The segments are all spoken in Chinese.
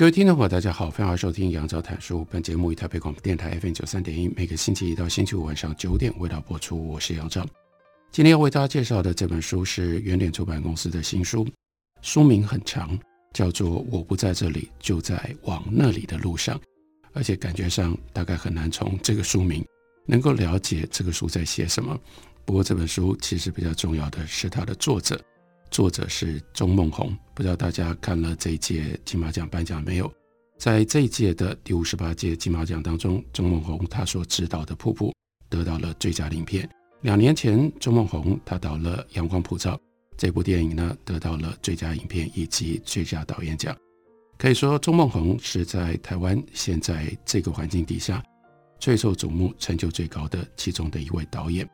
各位听众朋友，大家好，欢迎收听杨照谈书。本节目以台北广播电台 FM 九三点一，每个星期一到星期五晚上九点为大家播出。我是杨照。今天要为大家介绍的这本书是原点出版公司的新书，书名很长，叫做《我不在这里，就在往那里的路上》，而且感觉上大概很难从这个书名能够了解这个书在写什么。不过这本书其实比较重要的是它的作者。作者是钟孟宏，不知道大家看了这一届金马奖颁奖没有？在这一届的第五十八届金马奖当中，钟孟宏他所执导的《瀑布》得到了最佳影片。两年前，钟孟宏他导了《阳光普照》这部电影呢，得到了最佳影片以及最佳导演奖。可以说，钟孟宏是在台湾现在这个环境底下最受瞩目、成就最高的其中的一位导演。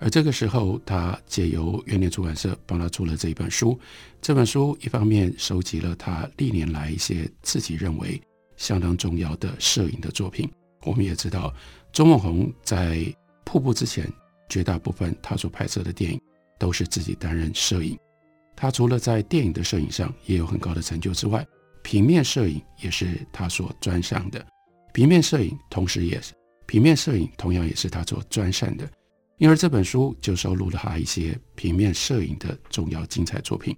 而这个时候，他借由原点出版社帮他出了这一本书。这本书一方面收集了他历年来一些自己认为相当重要的摄影的作品。我们也知道，周孟宏在《瀑布》之前，绝大部分他所拍摄的电影都是自己担任摄影。他除了在电影的摄影上也有很高的成就之外，平面摄影也是他所专长的。平面摄影同时也是平面摄影，同样也是他所专擅的。因而这本书就收录了他一些平面摄影的重要精彩作品。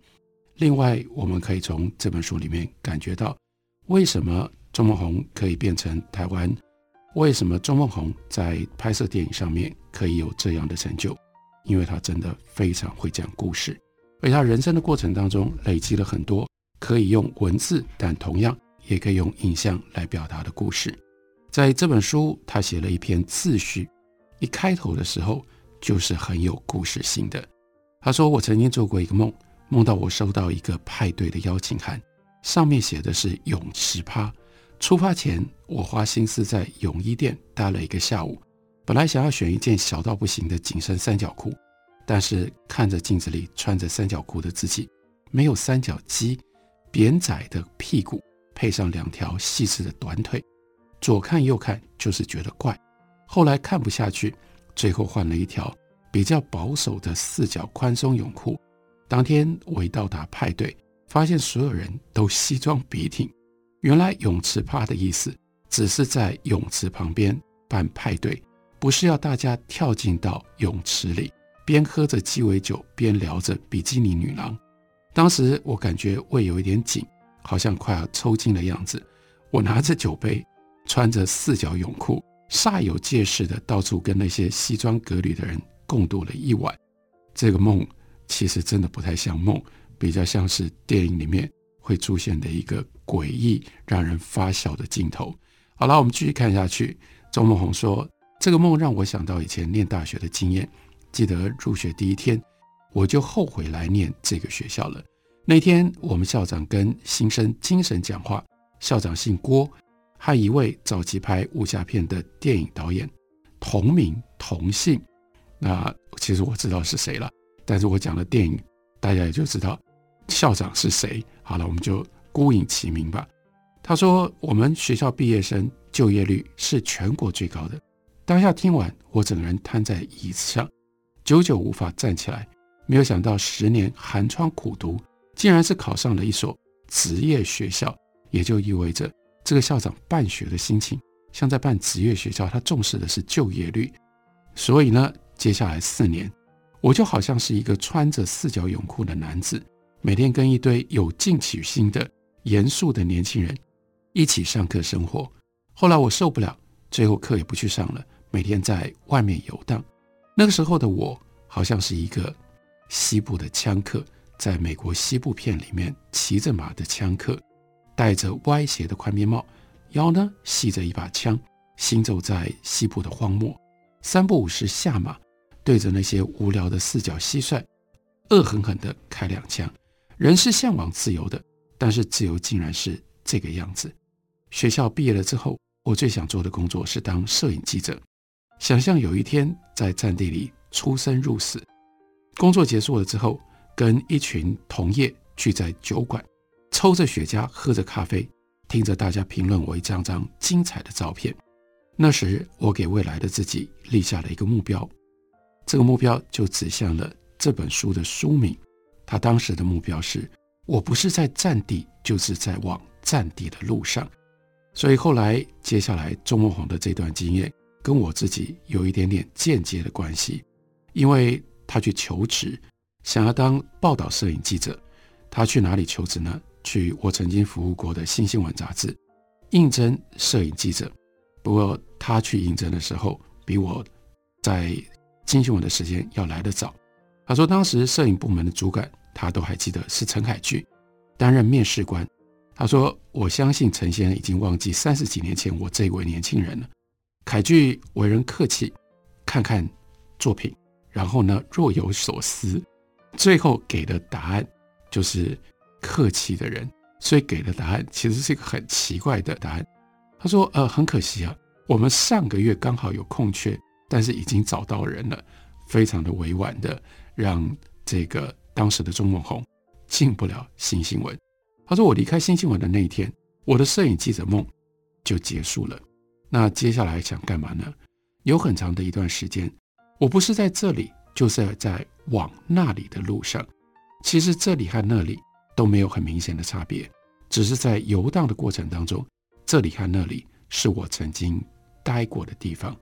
另外，我们可以从这本书里面感觉到，为什么钟孟宏可以变成台湾？为什么钟孟宏在拍摄电影上面可以有这样的成就？因为他真的非常会讲故事，而他人生的过程当中累积了很多可以用文字，但同样也可以用影像来表达的故事。在这本书，他写了一篇自序。一开头的时候就是很有故事性的。他说：“我曾经做过一个梦，梦到我收到一个派对的邀请函，上面写的是泳池趴。出发前，我花心思在泳衣店待了一个下午。本来想要选一件小到不行的紧身三角裤，但是看着镜子里穿着三角裤的自己，没有三角肌，扁窄的屁股，配上两条细致的短腿，左看右看就是觉得怪。”后来看不下去，最后换了一条比较保守的四角宽松泳裤。当天我一到达派对，发现所有人都西装笔挺。原来泳池趴的意思，只是在泳池旁边办派对，不是要大家跳进到泳池里，边喝着鸡尾酒边聊着比基尼女郎。当时我感觉胃有一点紧，好像快要抽筋的样子。我拿着酒杯，穿着四角泳裤。煞有介事的到处跟那些西装革履的人共度了一晚，这个梦其实真的不太像梦，比较像是电影里面会出现的一个诡异、让人发笑的镜头。好了，我们继续看下去。周孟宏说：“这个梦让我想到以前念大学的经验，记得入学第一天，我就后悔来念这个学校了。那天我们校长跟新生精神讲话，校长姓郭。”和一位早期拍武侠片的电影导演同名同姓，那其实我知道是谁了，但是我讲的电影，大家也就知道校长是谁。好了，我们就孤影其名吧。他说，我们学校毕业生就业率是全国最高的。当下听完，我整个人瘫在椅子上，久久无法站起来。没有想到十年寒窗苦读，竟然是考上了一所职业学校，也就意味着。这个校长办学的心情，像在办职业学校，他重视的是就业率。所以呢，接下来四年，我就好像是一个穿着四角泳裤的男子，每天跟一堆有进取心的严肃的年轻人一起上课生活。后来我受不了，最后课也不去上了，每天在外面游荡。那个时候的我，好像是一个西部的枪客，在美国西部片里面骑着马的枪客。戴着歪斜的宽边帽，腰呢系着一把枪，行走在西部的荒漠，三不五时下马，对着那些无聊的四脚蟋蟀，恶狠狠地开两枪。人是向往自由的，但是自由竟然是这个样子。学校毕业了之后，我最想做的工作是当摄影记者。想象有一天在战地里出生入死，工作结束了之后，跟一群同业聚在酒馆，抽着雪茄，喝着咖啡，听着大家评论我一张张精彩的照片。那时，我给未来的自己立下了一个目标，这个目标就指向了这本书的书名。他当时的目标是：我不是在战地，就是在往战地的路上。所以后来，接下来周梦红的这段经验跟我自己有一点点间接的关系，因为他去求职，想要当报道摄影记者。他去哪里求职呢？去我曾经服务过的《新新闻》杂志应征摄影记者。不过他去应征的时候，比我在《新新闻》的时间要来得早。他说，当时摄影部门的主管他都还记得是陈凯剧担任面试官。他说：“我相信陈先生已经忘记三十几年前我这位年轻人了。凯剧为人客气，看看作品，然后呢若有所思，最后给的答案就是客气的人，所以给的答案其实是一个很奇怪的答案。他说：‘呃，很可惜啊，我们上个月刚好有空缺，但是已经找到人了。’非常的委婉的让这个当时的钟孟宏进不了新新闻。”他说：“我离开新新闻的那一天，我的摄影记者梦就结束了。那接下来想干嘛呢？有很长的一段时间，我不是在这里，就是在往那里的路上。其实这里和那里都没有很明显的差别，只是在游荡的过程当中，这里和那里是我曾经待过的地方。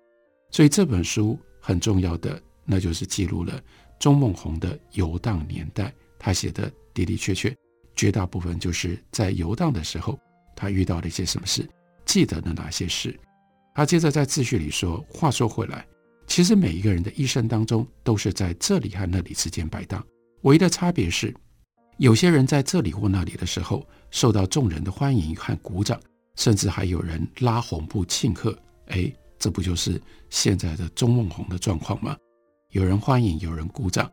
所以这本书很重要的，那就是记录了钟孟宏的游荡年代。他写的的的确确。”绝大部分就是在游荡的时候，他遇到了一些什么事，记得了哪些事。他接着在自序里说：“话说回来，其实每一个人的一生当中，都是在这里和那里之间摆荡。唯一的差别是，有些人在这里或那里的时候，受到众人的欢迎和鼓掌，甚至还有人拉红布庆贺。哎，这不就是现在的钟孟宏的状况吗？有人欢迎，有人鼓掌。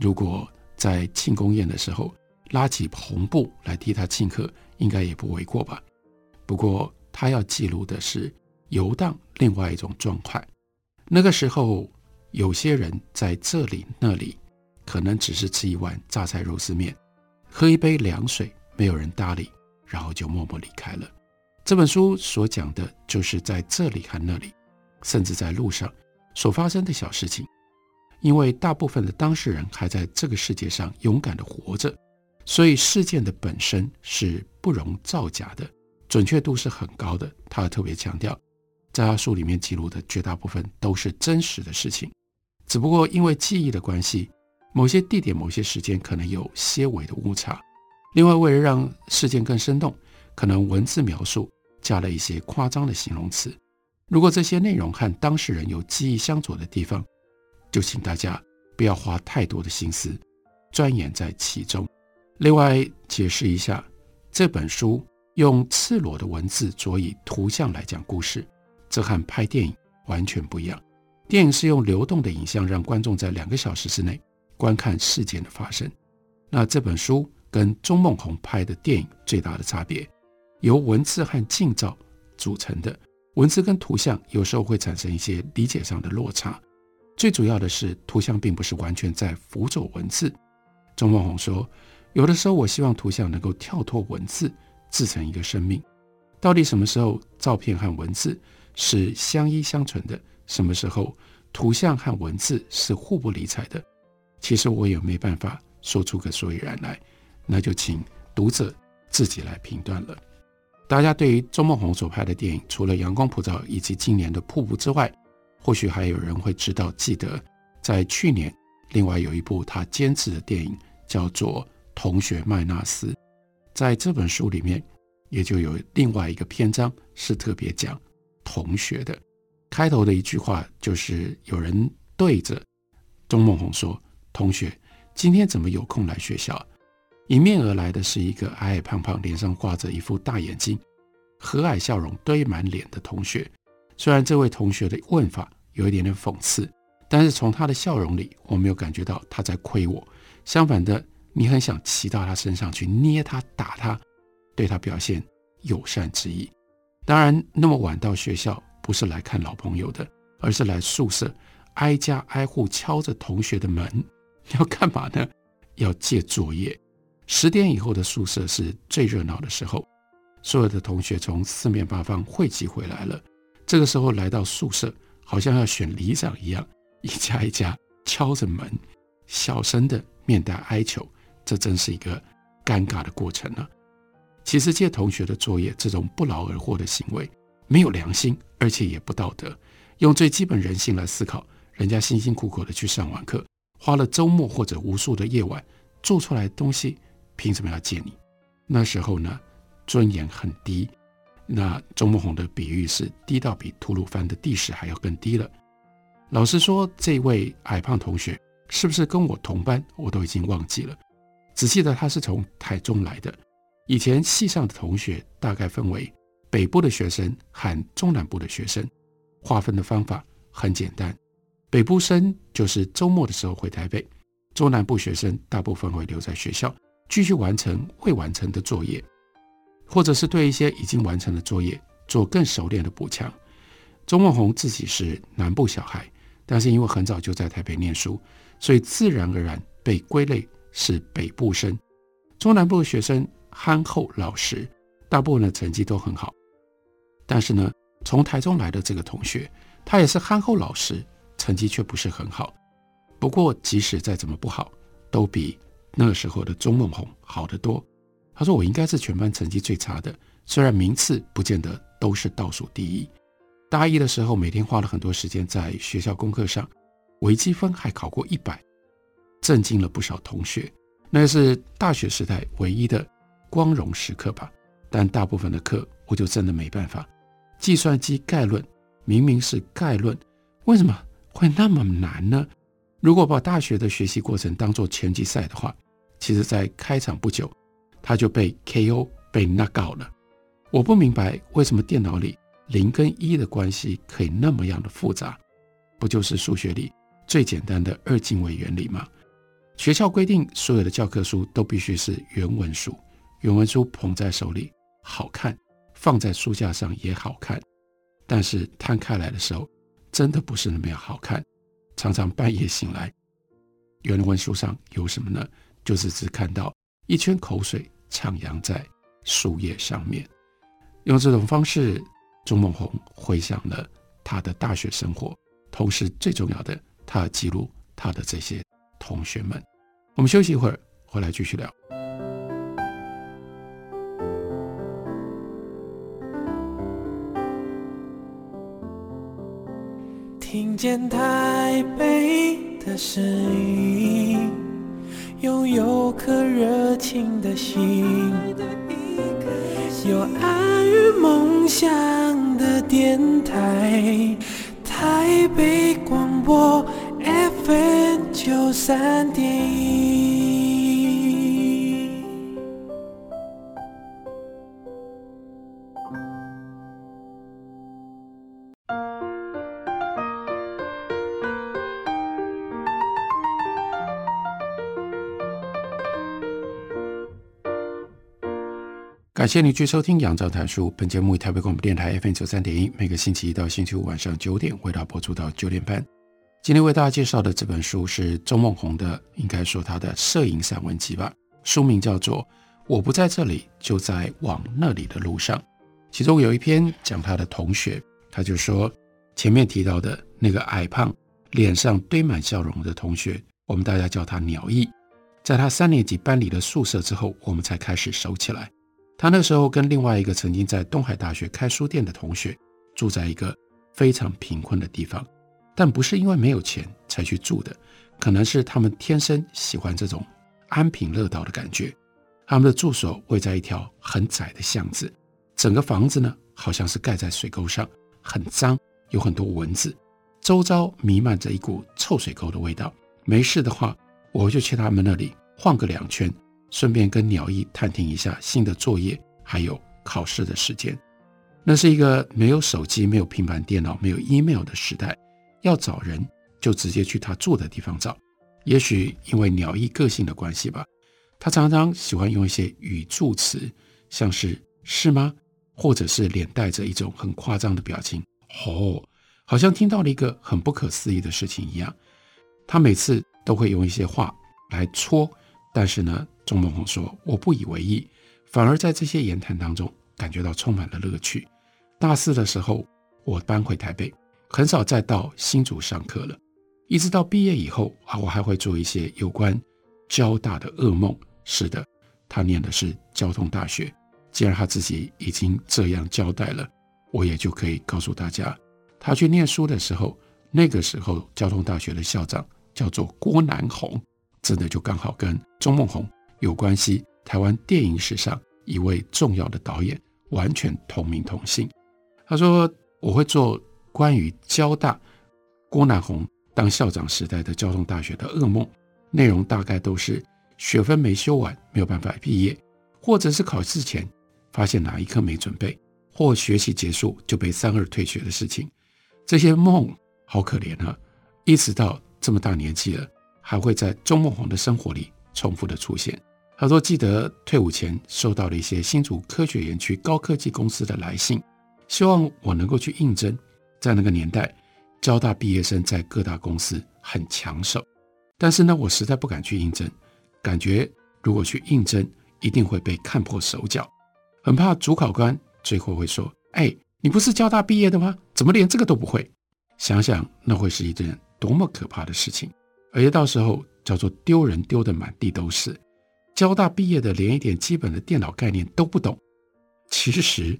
如果在庆功宴的时候，拉起红布来替他庆贺，应该也不为过吧。不过他要记录的是游荡另外一种状态。那个时候，有些人在这里那里，可能只是吃一碗榨菜肉丝面，喝一杯凉水，没有人搭理，然后就默默离开了。这本书所讲的就是在这里和那里，甚至在路上所发生的小事情。因为大部分的当事人还在这个世界上勇敢地活着。所以事件的本身是不容造假的，准确度是很高的。他特别强调，在他书里面记录的绝大部分都是真实的事情，只不过因为记忆的关系，某些地点、某些时间可能有些微的误差。另外，为了让事件更生动，可能文字描述加了一些夸张的形容词。如果这些内容和当事人有记忆相左的地方，就请大家不要花太多的心思钻研在其中。另外解释一下，这本书用赤裸的文字佐以图像来讲故事，这和拍电影完全不一样。电影是用流动的影像让观众在两个小时之内观看事件的发生。那这本书跟钟孟宏拍的电影最大的差别，由文字和近照组成的。文字跟图像有时候会产生一些理解上的落差。最主要的是，图像并不是完全在辅佐文字。钟孟宏说。有的时候，我希望图像能够跳脱文字，制成一个生命。到底什么时候照片和文字是相依相存的？什么时候图像和文字是互不理睬的？其实我也没办法说出个所以然来，那就请读者自己来评断了。大家对于钟孟宏所拍的电影，除了《阳光普照》以及今年的《瀑布》之外，或许还有人会知道、记得，在去年另外有一部他监制的电影，叫做。同学麦纳斯，在这本书里面，也就有另外一个篇章是特别讲同学的。开头的一句话就是有人对着钟孟宏说：“同学，今天怎么有空来学校？”迎面而来的是一个矮矮胖胖、脸上挂着一副大眼睛、和蔼笑容堆满脸的同学。虽然这位同学的问法有一点点讽刺，但是从他的笑容里，我没有感觉到他在亏我。相反的。你很想骑到他身上去捏他、打他，对他表现友善之意。当然，那么晚到学校不是来看老朋友的，而是来宿舍挨家挨户敲着同学的门，要干嘛呢？要借作业。十点以后的宿舍是最热闹的时候，所有的同学从四面八方汇集回来了。这个时候来到宿舍，好像要选里长一样，一家一家敲着门，小声的面带哀求。这真是一个尴尬的过程呢、啊。其实借同学的作业这种不劳而获的行为，没有良心，而且也不道德。用最基本人性来思考，人家辛辛苦苦的去上完课，花了周末或者无数的夜晚做出来的东西，凭什么要借你？那时候呢，尊严很低。那周梦红的比喻是低到比吐鲁番的地势还要更低了。老实说，这位矮胖同学是不是跟我同班，我都已经忘记了。只记得他是从台中来的。以前系上的同学大概分为北部的学生和中南部的学生，划分的方法很简单：北部生就是周末的时候回台北，中南部学生大部分会留在学校继续完成未完成的作业，或者是对一些已经完成的作业做更熟练的补强。周梦红自己是南部小孩，但是因为很早就在台北念书，所以自然而然被归类。是北部生，中南部的学生憨厚老实，大部分的成绩都很好。但是呢，从台中来的这个同学，他也是憨厚老实，成绩却不是很好。不过，即使再怎么不好，都比那个时候的钟梦红好得多。他说：“我应该是全班成绩最差的，虽然名次不见得都是倒数第一。大一的时候，每天花了很多时间在学校功课上，微积分还考过一百。”震惊了不少同学，那是大学时代唯一的光荣时刻吧。但大部分的课我就真的没办法。计算机概论明明是概论，为什么会那么难呢？如果把大学的学习过程当做拳击赛的话，其实在开场不久他就被 KO 被 knock out 了。我不明白为什么电脑里零跟一的关系可以那么样的复杂，不就是数学里最简单的二进位原理吗？学校规定，所有的教科书都必须是原文书。原文书捧在手里好看，放在书架上也好看，但是摊开来的时候，真的不是那么样好看。常常半夜醒来，原文书上有什么呢？就是只看到一圈口水徜徉在树叶上面。用这种方式，钟孟红回想了他的大学生活，同时最重要的，他记录他的这些。同学们，我们休息一会儿，回来继续聊。听见台北的声音，拥有颗热情的心，有爱与梦想的电台，台北广播 FM。九三点感谢你继续收听《杨照谈书》。本节目以台北广播电台 FM 九三点一，每个星期一到星期五晚上九点，为大家播出到九点半。今天为大家介绍的这本书是周梦红的，应该说他的摄影散文集吧。书名叫做《我不在这里，就在往那里的路上》。其中有一篇讲他的同学，他就说前面提到的那个矮胖、脸上堆满笑容的同学，我们大家叫他鸟艺。在他三年级搬离了宿舍之后，我们才开始熟起来。他那时候跟另外一个曾经在东海大学开书店的同学，住在一个非常贫困的地方。但不是因为没有钱才去住的，可能是他们天生喜欢这种安贫乐道的感觉。他们的住所位在一条很窄的巷子，整个房子呢好像是盖在水沟上，很脏，有很多蚊子，周遭弥漫着一股臭水沟的味道。没事的话，我就去他们那里晃个两圈，顺便跟鸟艺探听一下新的作业，还有考试的时间。那是一个没有手机、没有平板电脑、没有 email 的时代。要找人，就直接去他住的地方找。也许因为鸟艺个性的关系吧，他常常喜欢用一些语助词，像是“是吗”或者是脸带着一种很夸张的表情，哦，好像听到了一个很不可思议的事情一样。他每次都会用一些话来戳，但是呢，钟孟宏说我不以为意，反而在这些言谈当中感觉到充满了乐趣。大四的时候，我搬回台北，很少再到新竹上课了。一直到毕业以后啊，我还会做一些有关交大的噩梦。是的，他念的是交通大学。既然他自己已经这样交代了，我也就可以告诉大家，他去念书的时候，那个时候交通大学的校长叫做郭南红，真的就刚好跟钟孟宏有关系。台湾电影史上一位重要的导演，完全同名同姓。他说我会做关于交大郭南红。当校长时代的交通大学的噩梦，内容大概都是学分没修完，没有办法毕业，或者是考试前发现哪一科没准备，或学习结束就被三二退学的事情。这些梦好可怜啊！一直到这么大年纪了，还会在钟孟宏的生活里重复的出现。他说，记得退伍前收到了一些新竹科学园区高科技公司的来信，希望我能够去应征。在那个年代。交大毕业生在各大公司很抢手，但是呢，我实在不敢去应征，感觉如果去应征，一定会被看破手脚，很怕主考官最后会说：“哎，你不是交大毕业的吗？怎么连这个都不会？”想想那会是一件多么可怕的事情，而且到时候叫做丢人丢得满地都是。交大毕业的连一点基本的电脑概念都不懂，其实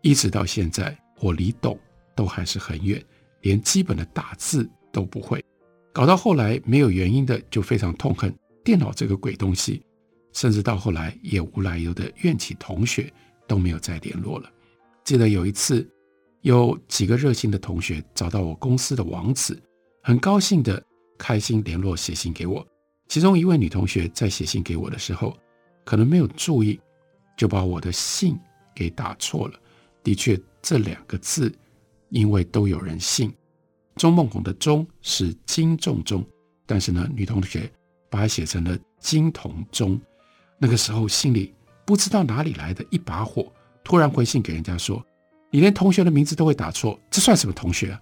一直到现在，我离懂都还是很远。连基本的打字都不会，搞到后来没有原因的就非常痛恨电脑这个鬼东西，甚至到后来也无来由的怨起同学都没有再联络了。记得有一次，有几个热心的同学找到我公司的网址，很高兴的开心联络写信给我。其中一位女同学在写信给我的时候，可能没有注意，就把我的信给打错了。的确，这两个字。因为都有人姓，钟梦红的“钟”是金重钟，但是呢，女同学把它写成了金同钟。那个时候心里不知道哪里来的一把火，突然回信给人家说：“你连同学的名字都会打错，这算什么同学啊？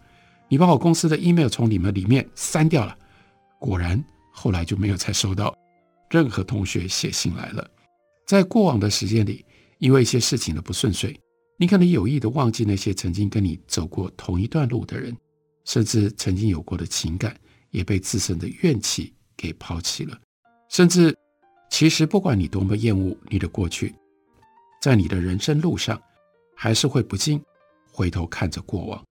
你把我公司的 email 从你们里面删掉了。”果然，后来就没有再收到任何同学写信来了。在过往的时间里，因为一些事情的不顺遂。你可能有意的忘记那些曾经跟你走过同一段路的人，甚至曾经有过的情感也被自身的怨气给抛弃了。甚至，其实不管你多么厌恶你的过去，在你的人生路上，还是会不禁回头看着过往，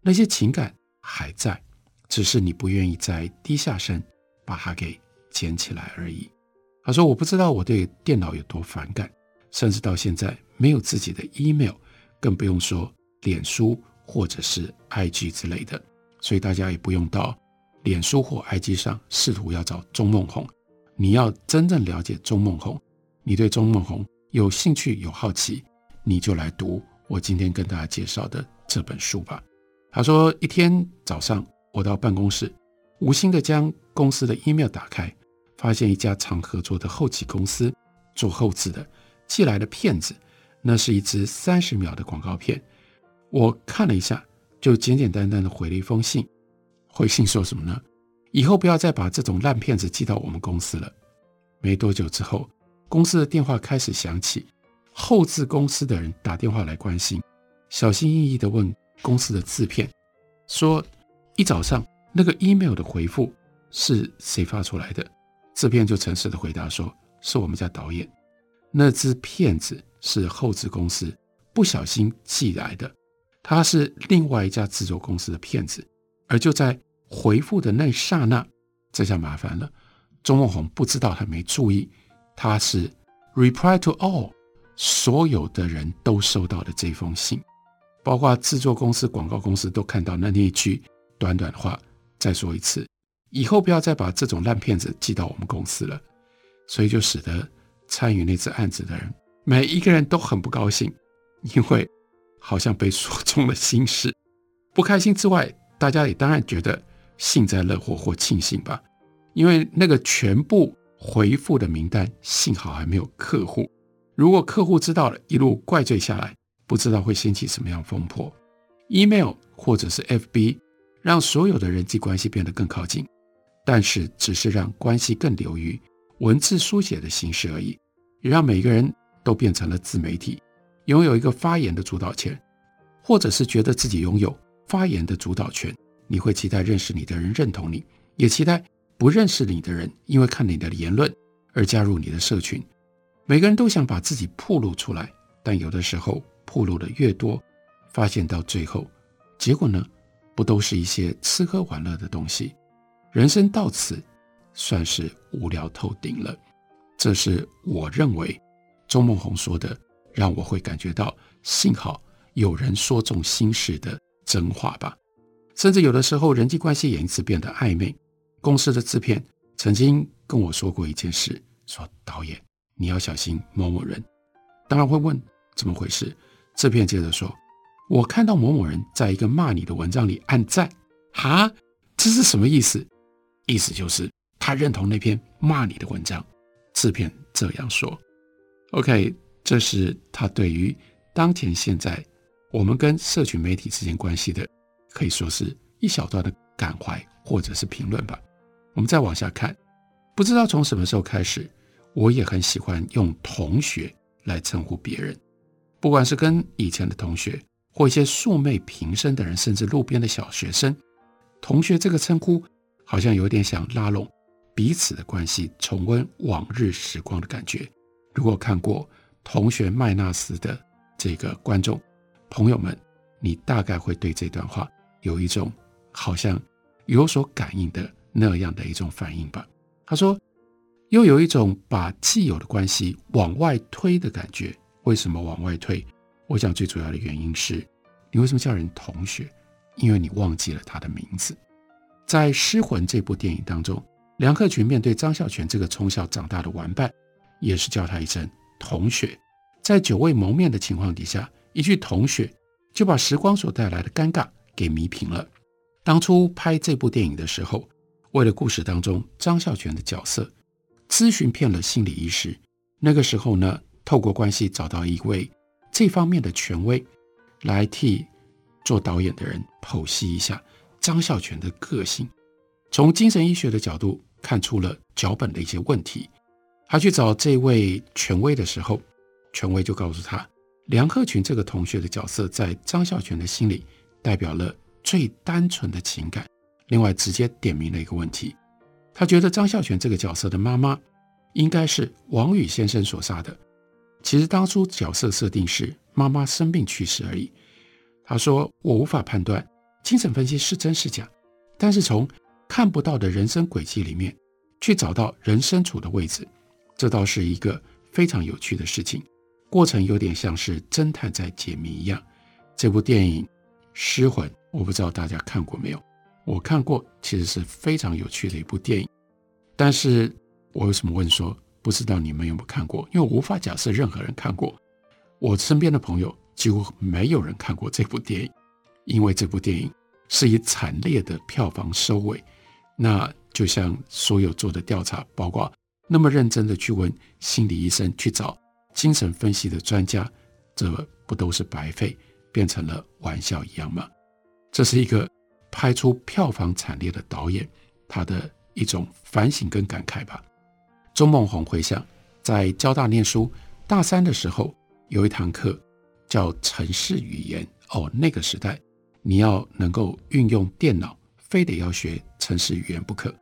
那些情感还在，只是你不愿意再低下身把它给捡起来而已。他说：“我不知道我对电脑有多反感，甚至到现在没有自己的 email。”更不用说脸书或者是 IG 之类的，所以大家也不用到脸书或 IG 上试图要找钟孟宏。你要真正了解钟孟宏，你对钟孟宏有兴趣、有好奇，你就来读我今天跟大家介绍的这本书吧。他说，一天早上我到办公室，无心的将公司的 email 打开，发现一家常合作的后期公司做后制的寄来的片子。那是一支三十秒的广告片，我看了一下，就简简单单的回了一封信。回信说什么呢？以后不要再把这种烂片子寄到我们公司了。没多久之后，公司的电话开始响起，后制公司的人打电话来关心，小心翼翼地问公司的制片，说一早上那个 email 的回复是谁发出来的？制片就诚实的回答说，是我们家导演。那支片子。是后制公司不小心寄来的，他是另外一家制作公司的骗子，而就在回复的那一刹那，这下麻烦了。钟孟宏不知道，他没注意，他是 reply to all，所有的人都收到了这封信，包括制作公司、广告公司都看到那那一句短短的话。再说一次，以后不要再把这种烂片子寄到我们公司了。所以就使得参与那次案子的人。每一个人都很不高兴，因为好像被说中了心事。不开心之外，大家也当然觉得幸灾乐祸或庆幸吧，因为那个全部回复的名单幸好还没有客户。如果客户知道了，一路怪罪下来，不知道会掀起什么样风波。Email 或者是 FB，让所有的人际关系变得更靠近，但是只是让关系更流于文字书写的形式而已，也让每个人都变成了自媒体，拥有一个发言的主导权，或者是觉得自己拥有发言的主导权。你会期待认识你的人认同你，也期待不认识你的人因为看你的言论而加入你的社群。每个人都想把自己暴露出来，但有的时候暴露的越多，发现到最后，结果呢，不都是一些吃喝玩乐的东西？人生到此算是无聊透顶了。这是我认为周梦红说的，让我会感觉到幸好有人说中心事的真话吧。甚至有的时候人际关系也因此变得暧昧。公司的制片曾经跟我说过一件事，说导演你要小心某某人。当然会问怎么回事？制片接着说。我看到某某人在一个骂你的文章里按赞，哈，这是什么意思？意思就是他认同那篇骂你的文章。制片这样说。OK，这是他对于当前现在我们跟社群媒体之间关系的，可以说是一小段的感怀或者是评论吧。我们再往下看，不知道从什么时候开始，我也很喜欢用同学来称呼别人，不管是跟以前的同学。或一些素昧平生的人，甚至路边的小学生，同学这个称呼，好像有点想拉拢彼此的关系，重温往日时光的感觉。如果看过《同学麦纳斯》的这个观众朋友们，你大概会对这段话有一种好像有所感应的那样的一种反应吧。他说，又有一种把既有的关系往外推的感觉。为什么往外推？我想最主要的原因是，你为什么叫人同学？因为你忘记了他的名字。在《失魂》这部电影当中，梁克群面对张孝全这个从小长大的玩伴，也是叫他一声同学。在久未谋面的情况底下，一句同学就把时光所带来的尴尬给弥平了。当初拍这部电影的时候，为了故事当中张孝全的角色，咨询遍了心理医师。那个时候呢，透过关系找到一位。这方面的权威来替做导演的人剖析一下张孝全的个性，从精神医学的角度看出了脚本的一些问题。他去找这位权威的时候，权威就告诉他，梁克群这个同学的角色在张孝全的心里代表了最单纯的情感。另外，直接点明了一个问题，他觉得张孝全这个角色的妈妈应该是王宇先生所杀的。其实当初角色设定是妈妈生病去世而已。他说：“我无法判断精神分析是真是假，但是从看不到的人生轨迹里面去找到人身处的位置，这倒是一个非常有趣的事情。过程有点像是侦探在解谜一样。这部电影《失魂》，我不知道大家看过没有？我看过，其实是非常有趣的一部电影。但是我为什么问说？”不知道你们有没有看过？因为我无法假设任何人看过。我身边的朋友几乎没有人看过这部电影，因为这部电影是以惨烈的票房收尾。那就像所有做的调查，包括那么认真的去问心理医生、去找精神分析的专家，这不都是白费，变成了玩笑一样吗？这是一个拍出票房惨烈的导演，他的一种反省跟感慨吧。周孟红回想，在交大念书大三的时候，有一堂课叫城市语言。哦，那个时代，你要能够运用电脑，非得要学城市语言不可。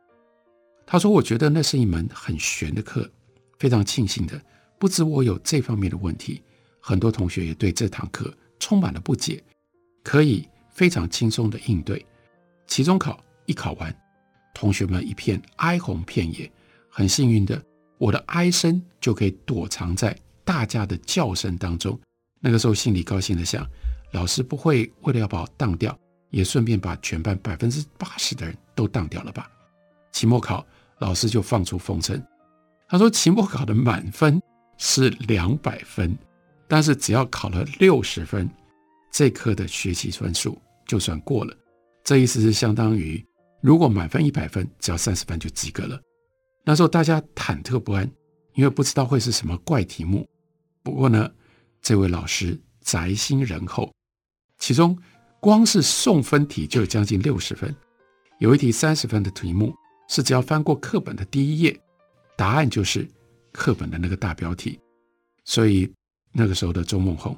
他说：“我觉得那是一门很玄的课，非常庆幸的，不止我有这方面的问题，很多同学也对这堂课充满了不解，可以非常轻松的应对。期中考一考完，同学们一片哀鸿遍野，很幸运的。”我的哀声就可以躲藏在大家的叫声当中。那个时候心里高兴的想，老师不会为了要把我当掉，也顺便把全班百分之八十的人都当掉了吧？期末考老师就放出风声，他说期末考的满分是两百分，但是只要考了六十分，这科的学习分数就算过了。这意思是相当于如果满分一百分，只要三十分就及格了。那时候大家忐忑不安，因为不知道会是什么怪题目。不过呢，这位老师宅心仁厚，其中光是送分题就有将近六十分，有一题三十分的题目是只要翻过课本的第一页，答案就是课本的那个大标题。所以那个时候的周梦红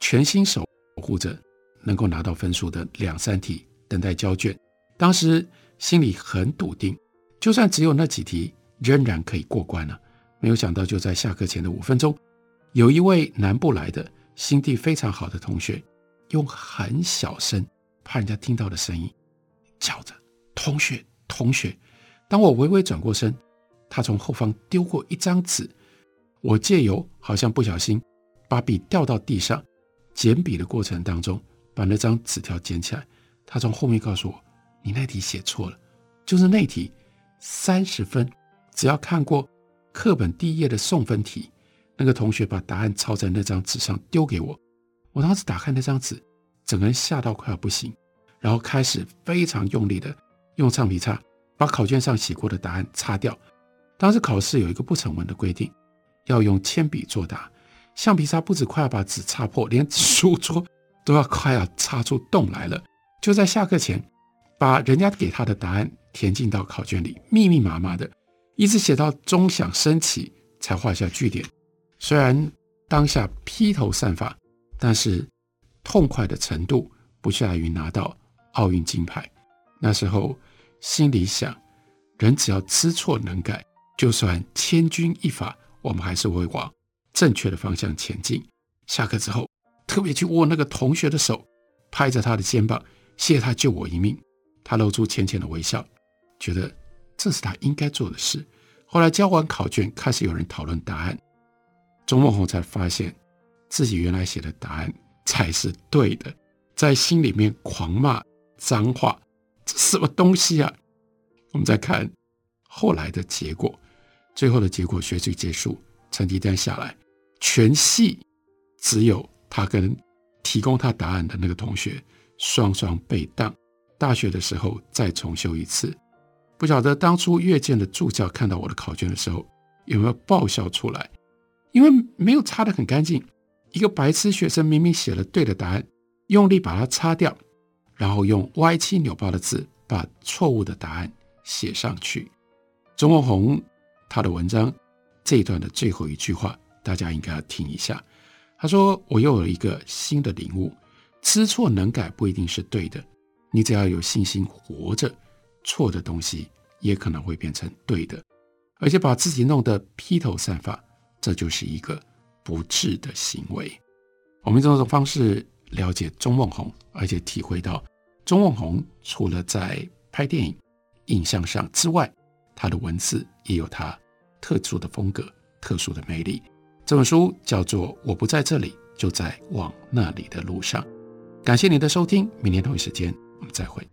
全心守护着能够拿到分数的两三题，等待交卷。当时心里很笃定。就算只有那几题，仍然可以过关了。没有想到，就在下课前的五分钟，有一位南部来的心地非常好的同学，用很小声、怕人家听到的声音叫着：“同学，同学！”当我微微转过身，他从后方丢过一张纸，我借由好像不小心把笔掉到地上，捡笔的过程当中，把那张纸条捡起来。他从后面告诉我：“你那题写错了，就是那题。”三十分，只要看过课本第一页的送分题，那个同学把答案抄在那张纸上丢给我。我当时打开那张纸，整个人吓到快要不行，然后开始非常用力的用橡皮擦把考卷上写过的答案擦掉。当时考试有一个不成文的规定，要用铅笔作答，橡皮擦不止快要把纸擦破，连书桌都要快要擦出洞来了。就在下课前，把人家给他的答案。填进到考卷里，密密麻麻的，一直写到钟响声起才画下句点。虽然当下披头散发，但是痛快的程度不下于拿到奥运金牌。那时候心里想，人只要知错能改，就算千钧一发，我们还是会往正确的方向前进。下课之后，特别去握那个同学的手，拍着他的肩膀，谢他救我一命。他露出浅浅的微笑。觉得这是他应该做的事。后来交完考卷，开始有人讨论答案。钟孟宏才发现自己原来写的答案才是对的，在心里面狂骂脏话：“这什么东西啊！”我们再看后来的结果，最后的结果，学期结束，成绩单下来，全系只有他跟提供他答案的那个同学双双被当。大学的时候再重修一次。不晓得当初阅卷的助教看到我的考卷的时候有没有爆笑出来，因为没有擦得很干净。一个白痴学生明明写了对的答案，用力把它擦掉，然后用歪七扭八的字把错误的答案写上去。钟文红他的文章这一段的最后一句话，大家应该要听一下。他说：“我又有一个新的领悟，知错能改不一定是对的，你只要有信心活着。”错的东西也可能会变成对的，而且把自己弄得披头散发，这就是一个不智的行为。我们用这种方式了解钟孟宏，而且体会到钟孟宏除了在拍电影影像上之外，他的文字也有他特殊的风格、特殊的魅力。这本书叫做《我不在这里，就在往那里的路上》。感谢您的收听，明天同一时间我们再会。